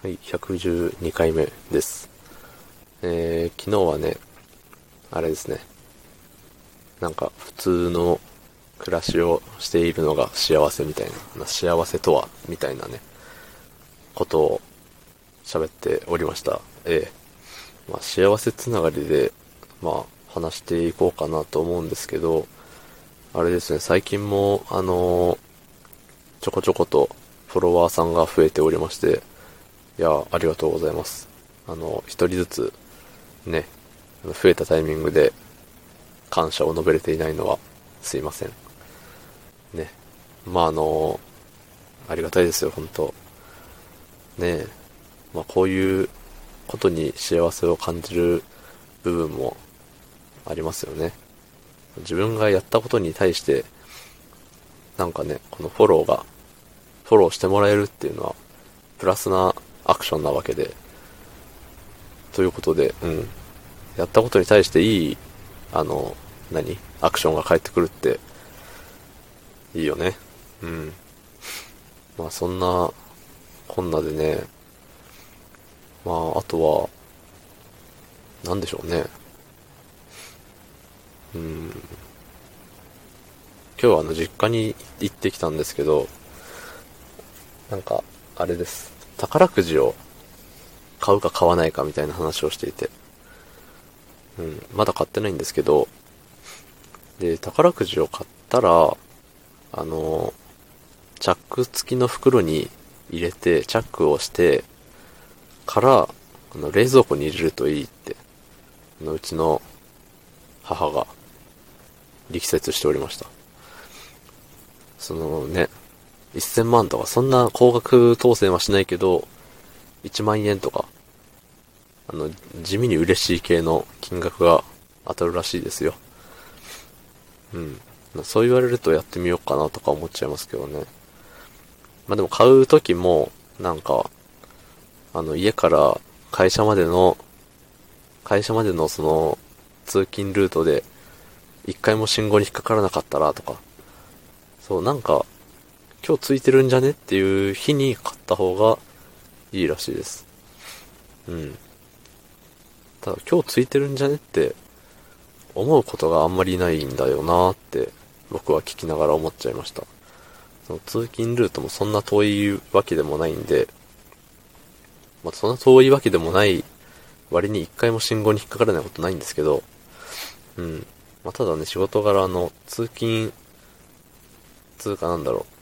はい、112回目です。えー、昨日はね、あれですね、なんか普通の暮らしをしているのが幸せみたいな、幸せとは、みたいなね、ことを喋っておりました。ええまあ幸せつながりで、まあ話していこうかなと思うんですけど、あれですね、最近も、あのーちょこちょことフォロワーさんが増えておりまして、いや、ありがとうございます。あの、一人ずつ、ね、増えたタイミングで感謝を述べれていないのはすいません。ね。まあ、あの、ありがたいですよ、本当ねまあ、こういうことに幸せを感じる部分もありますよね。自分がやったことに対して、なんかね、このフォローが、フォローしてもらえるっていうのは、プラスなアクションなわけで、ということで、うん。やったことに対していい、あの、何？アクションが返ってくるって、いいよね。うん。まあそんな、こんなでね、まああとは、なんでしょうね。うん。今日はあの実家に行ってきたんですけど、なんか、あれです。宝くじを買うか買わないかみたいな話をしていて。うん、まだ買ってないんですけど、で、宝くじを買ったら、あの、チャック付きの袋に入れて、チャックをして、から、あの冷蔵庫に入れるといいって、あのうちの母が力説しておりました。そのね、1000万とか、そんな高額当選はしないけど、1万円とか、あの、地味に嬉しい系の金額が当たるらしいですよ。うん。そう言われるとやってみようかなとか思っちゃいますけどね。まあでも買う時も、なんか、あの、家から会社までの、会社までのその、通勤ルートで、一回も信号に引っかからなかったらとか、そう、なんか、今日ついてるんじゃね？っていう日に買った方がいいらしいです。うん。ただ今日ついてるんじゃね？って思うことがあんまりないんだよなって僕は聞きながら思っちゃいました。その通勤ルートもそんな遠いわけでもないんで、まあ、そんな遠いわけでもない割に一回も信号に引っかからないことないんですけど、うん。まあ、ただね、仕事柄の通勤つうかなんだろう。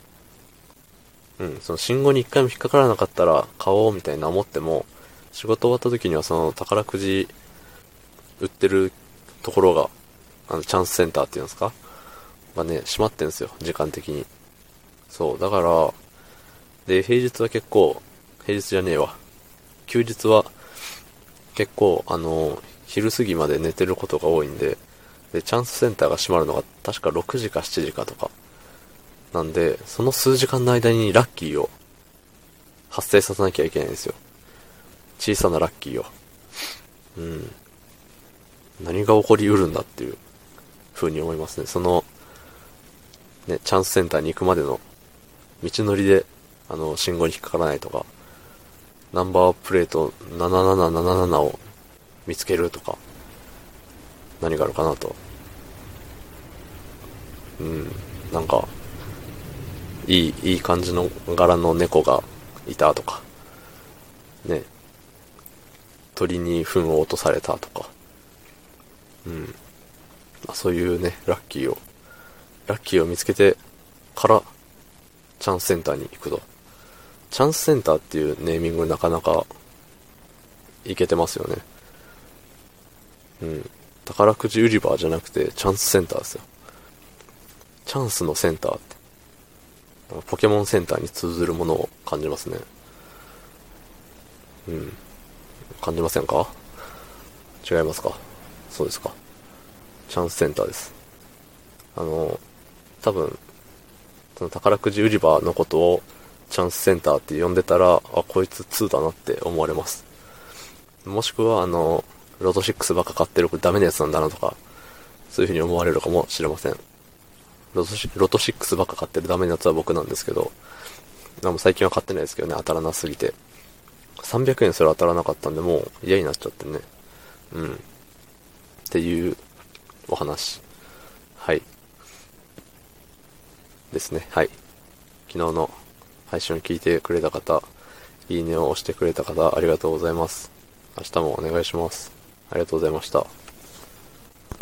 うん、その信号に一回も引っかからなかったら買おうみたいな思っても、仕事終わった時にはその宝くじ売ってるところが、あの、チャンスセンターっていうんですか？がね、閉まってんすよ、時間的に。そう、だから、で、平日は結構、平日じゃねえわ。休日は結構、あの、昼過ぎまで寝てることが多いんで、で、チャンスセンターが閉まるのが確か6時か7時かとか。なんで、その数時間の間にラッキーを発生させなきゃいけないんですよ。小さなラッキーを。うん。何が起こりうるんだっていう風に思いますね。その、ね、チャンスセンターに行くまでの道のりで、あの、信号に引っかからないとか、ナンバープレート7777を見つけるとか、何があるかなと。うん。なんか、いい、いい感じの柄の猫がいたとか、ね、鳥に糞を落とされたとか、うん。まあ、そういうね、ラッキーを、ラッキーを見つけてから、チャンスセンターに行くと。チャンスセンターっていうネーミングなかなか、いけてますよね。うん。宝くじ売り場じゃなくて、チャンスセンターですよ。チャンスのセンターって。ポケモンセンターに通ずるものを感じますね。うん。感じませんか？違いますか？そうですか。チャンスセンターです。あの、多分、その宝くじ売り場のことをチャンスセンターって呼んでたら、あ、こいつ2だなって思われます。もしくは、あの、ロト6ばっか買ってるこれダメなやつなんだなとか、そういう風に思われるかもしれません。ロトロト6ばっか買ってるダメなやつは僕なんですけど、でも最近は買ってないですけどね、当たらなすぎて。300円すら当たらなかったんで、もう嫌になっちゃってね。うん。っていうお話。はい。ですね。はい。昨日の配信を聞いてくれた方、いいねを押してくれた方、ありがとうございます。明日もお願いします。ありがとうございました。